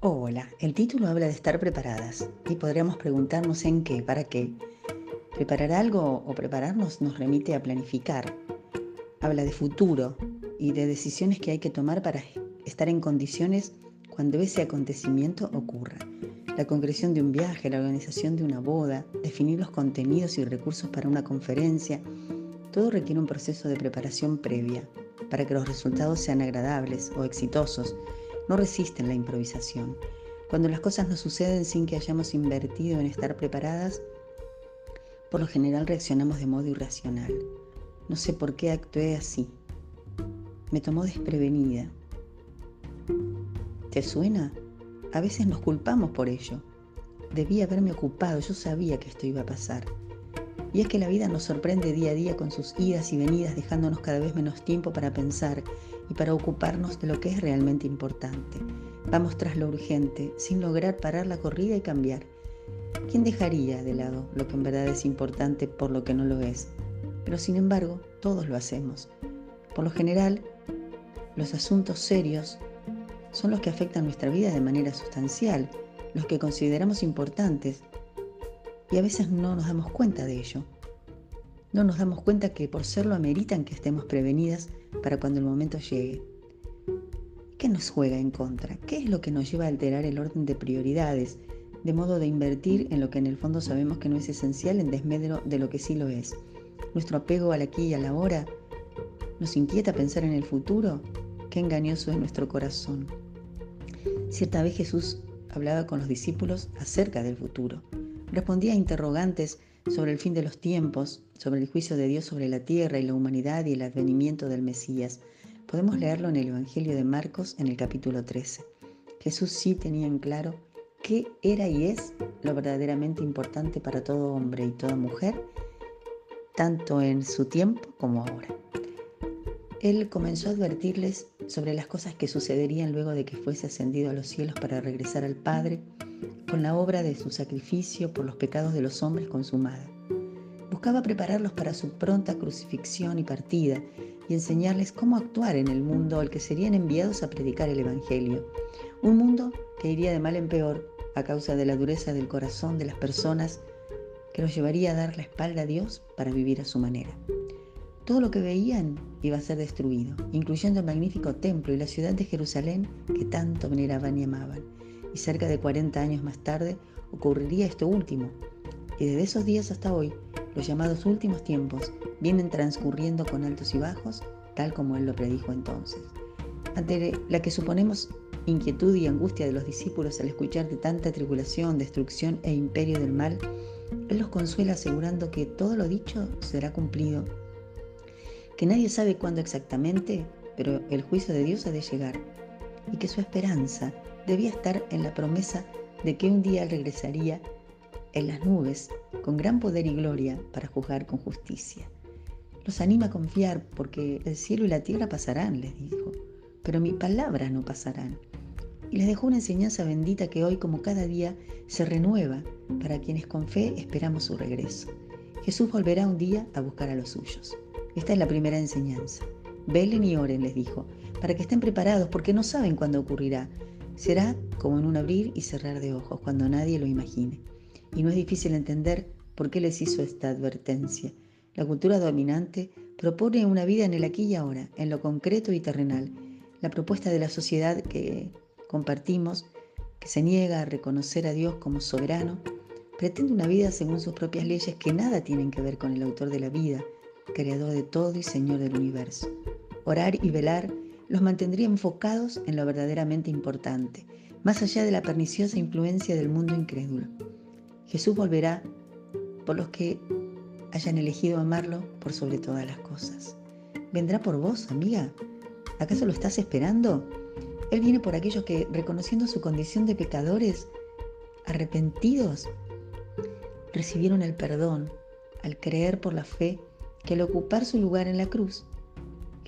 Hola, el título habla de estar preparadas y podríamos preguntarnos en qué, para qué. Preparar algo o prepararnos nos remite a planificar. Habla de futuro y de decisiones que hay que tomar para estar en condiciones cuando ese acontecimiento ocurra. La concreción de un viaje, la organización de una boda, definir los contenidos y recursos para una conferencia, todo requiere un proceso de preparación previa para que los resultados sean agradables o exitosos no resisten la improvisación. Cuando las cosas no suceden sin que hayamos invertido en estar preparadas, por lo general reaccionamos de modo irracional. No sé por qué actué así. Me tomó desprevenida. ¿Te suena? A veces nos culpamos por ello. Debí haberme ocupado, yo sabía que esto iba a pasar. Y es que la vida nos sorprende día a día con sus idas y venidas, dejándonos cada vez menos tiempo para pensar y para ocuparnos de lo que es realmente importante. Vamos tras lo urgente, sin lograr parar la corrida y cambiar. ¿Quién dejaría de lado lo que en verdad es importante por lo que no lo es? Pero sin embargo, todos lo hacemos. Por lo general, los asuntos serios son los que afectan nuestra vida de manera sustancial, los que consideramos importantes, y a veces no nos damos cuenta de ello. No nos damos cuenta que por serlo ameritan que estemos prevenidas para cuando el momento llegue. ¿Qué nos juega en contra? ¿Qué es lo que nos lleva a alterar el orden de prioridades, de modo de invertir en lo que en el fondo sabemos que no es esencial en desmedro de lo que sí lo es? ¿Nuestro apego al aquí y a la ahora nos inquieta pensar en el futuro? Qué engañoso es nuestro corazón. Cierta vez Jesús hablaba con los discípulos acerca del futuro. Respondía a interrogantes sobre el fin de los tiempos, sobre el juicio de Dios sobre la tierra y la humanidad y el advenimiento del Mesías. Podemos leerlo en el Evangelio de Marcos en el capítulo 13. Jesús sí tenía en claro qué era y es lo verdaderamente importante para todo hombre y toda mujer, tanto en su tiempo como ahora. Él comenzó a advertirles sobre las cosas que sucederían luego de que fuese ascendido a los cielos para regresar al Padre, con la obra de su sacrificio por los pecados de los hombres consumada. Buscaba prepararlos para su pronta crucifixión y partida y enseñarles cómo actuar en el mundo al que serían enviados a predicar el Evangelio. Un mundo que iría de mal en peor a causa de la dureza del corazón de las personas que los llevaría a dar la espalda a Dios para vivir a su manera. Todo lo que veían iba a ser destruido, incluyendo el magnífico templo y la ciudad de Jerusalén que tanto veneraban y amaban y cerca de 40 años más tarde ocurriría esto último. Y desde esos días hasta hoy, los llamados últimos tiempos vienen transcurriendo con altos y bajos, tal como él lo predijo entonces. Ante la que suponemos inquietud y angustia de los discípulos al escuchar de tanta tribulación, destrucción e imperio del mal, él los consuela asegurando que todo lo dicho será cumplido, que nadie sabe cuándo exactamente, pero el juicio de Dios ha de llegar, y que su esperanza debía estar en la promesa de que un día regresaría en las nubes con gran poder y gloria para juzgar con justicia. Los anima a confiar porque el cielo y la tierra pasarán, les dijo, pero mi palabra no pasarán. Y les dejó una enseñanza bendita que hoy, como cada día, se renueva para quienes con fe esperamos su regreso. Jesús volverá un día a buscar a los suyos. Esta es la primera enseñanza. Velen y oren, les dijo, para que estén preparados porque no saben cuándo ocurrirá, Será como en un abrir y cerrar de ojos cuando nadie lo imagine. Y no es difícil entender por qué les hizo esta advertencia. La cultura dominante propone una vida en el aquí y ahora, en lo concreto y terrenal. La propuesta de la sociedad que compartimos, que se niega a reconocer a Dios como soberano, pretende una vida según sus propias leyes que nada tienen que ver con el autor de la vida, creador de todo y Señor del universo. Orar y velar los mantendría enfocados en lo verdaderamente importante, más allá de la perniciosa influencia del mundo incrédulo. Jesús volverá por los que hayan elegido amarlo por sobre todas las cosas. ¿Vendrá por vos, amiga? ¿Acaso lo estás esperando? Él viene por aquellos que, reconociendo su condición de pecadores, arrepentidos, recibieron el perdón al creer por la fe que al ocupar su lugar en la cruz,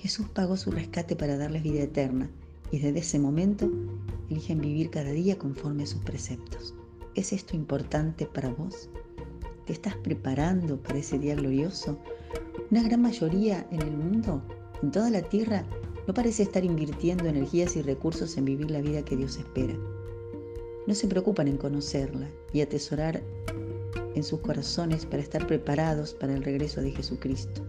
Jesús pagó su rescate para darles vida eterna y desde ese momento eligen vivir cada día conforme a sus preceptos. ¿Es esto importante para vos? ¿Te estás preparando para ese día glorioso? Una gran mayoría en el mundo, en toda la tierra, no parece estar invirtiendo energías y recursos en vivir la vida que Dios espera. no se preocupan en conocerla y atesorar en sus corazones para estar preparados para el regreso de Jesucristo.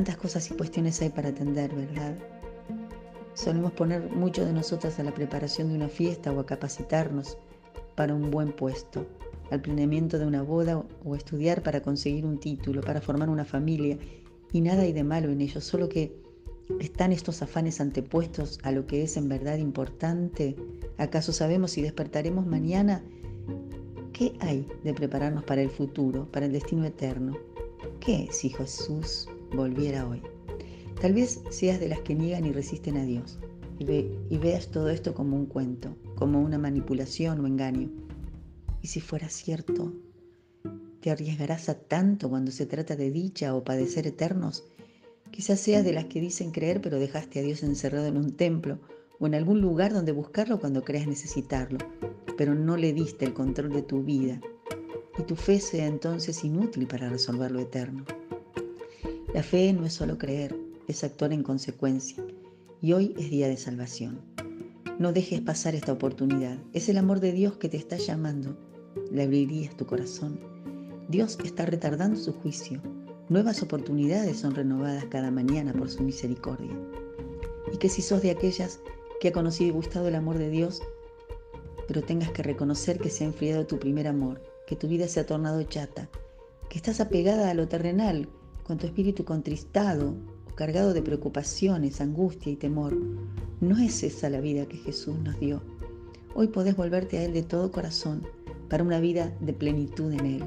Tantas cosas y cuestiones hay para atender, ¿verdad? Solemos poner mucho de nosotras a la preparación de una fiesta o a capacitarnos para un buen puesto, al planeamiento de una boda o estudiar para conseguir un título, para formar una familia. Y nada hay de malo en ello, solo que están estos afanes antepuestos a lo que es en verdad importante. ¿Acaso sabemos si despertaremos mañana? ¿Qué hay de prepararnos para el futuro, para el destino eterno? ¿Qué si Jesús volviera hoy? Tal vez seas de las que niegan y resisten a Dios y, veas todo esto como un cuento, como una manipulación o engaño. Y si fuera cierto, ¿te arriesgarás a tanto cuando se trata de dicha o padecer eternos? Quizás seas de las que dicen creer pero dejaste a Dios encerrado en un templo o en algún lugar donde buscarlo cuando creas necesitarlo, pero no le diste el control de tu vida y tu fe sea entonces inútil para resolver lo eterno. La fe no es solo creer, es actuar en consecuencia y hoy es día de salvación. No dejes pasar esta oportunidad. Es el amor de Dios que te está llamando. Le abrirías tu corazón. Dios está retardando su juicio. Nuevas oportunidades son renovadas cada mañana por su misericordia. Y que si sos de aquellas que ha conocido y gustado el amor de Dios, pero tengas que reconocer que se ha enfriado tu primer amor, que tu vida se ha tornado chata, que estás apegada a lo terrenal, con tu espíritu contristado, cargado de preocupaciones, angustia y temor. No es esa la vida que Jesús nos dio. Hoy podés volverte a Él de todo corazón para una vida de plenitud en Él.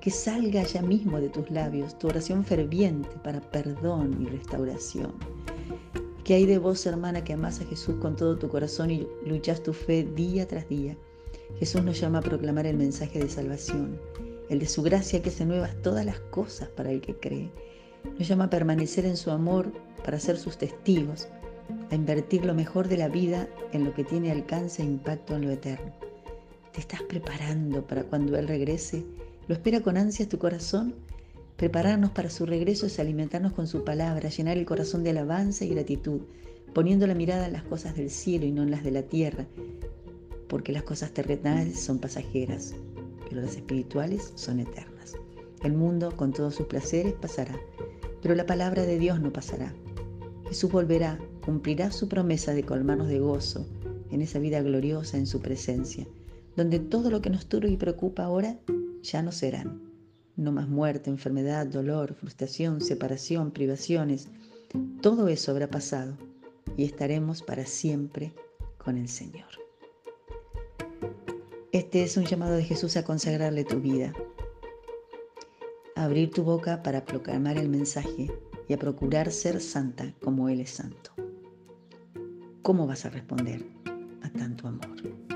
Que salga ya mismo de tus labios tu oración ferviente para perdón y restauración. Que hay de vos, hermana, que amás a Jesús con todo tu corazón y luchas tu fe día tras día. Jesús nos llama a proclamar el mensaje de salvación, el de su gracia que hace nuevas todas las cosas para el que cree nos llama a permanecer en su amor para ser sus testigos, a invertir lo mejor de la vida en lo que tiene alcance e impacto en lo eterno. ¿Te estás preparando para cuando Él regrese? ¿Lo espera con ansias tu corazón? Prepararnos para su regreso es alimentarnos con su palabra, llenar el corazón de alabanza y gratitud, poniendo la mirada en las cosas del cielo y no en las de la tierra, porque las cosas terrenales son pasajeras, pero las espirituales son eternas. El mundo, con todos sus placeres, pasará, pero la palabra de Dios no pasará. Jesús volverá, cumplirá su promesa de colmarnos de gozo en esa vida gloriosa en su presencia, donde todo lo que nos turba y preocupa ahora ya no serán. No más muerte, enfermedad, dolor, frustración, separación, privaciones. Todo eso habrá pasado y estaremos para siempre con el Señor. Este es un llamado de Jesús a consagrarle tu vida, abrir tu boca para proclamar el mensaje y a procurar ser santa como Él es santo. ¿Cómo vas a responder a tanto amor?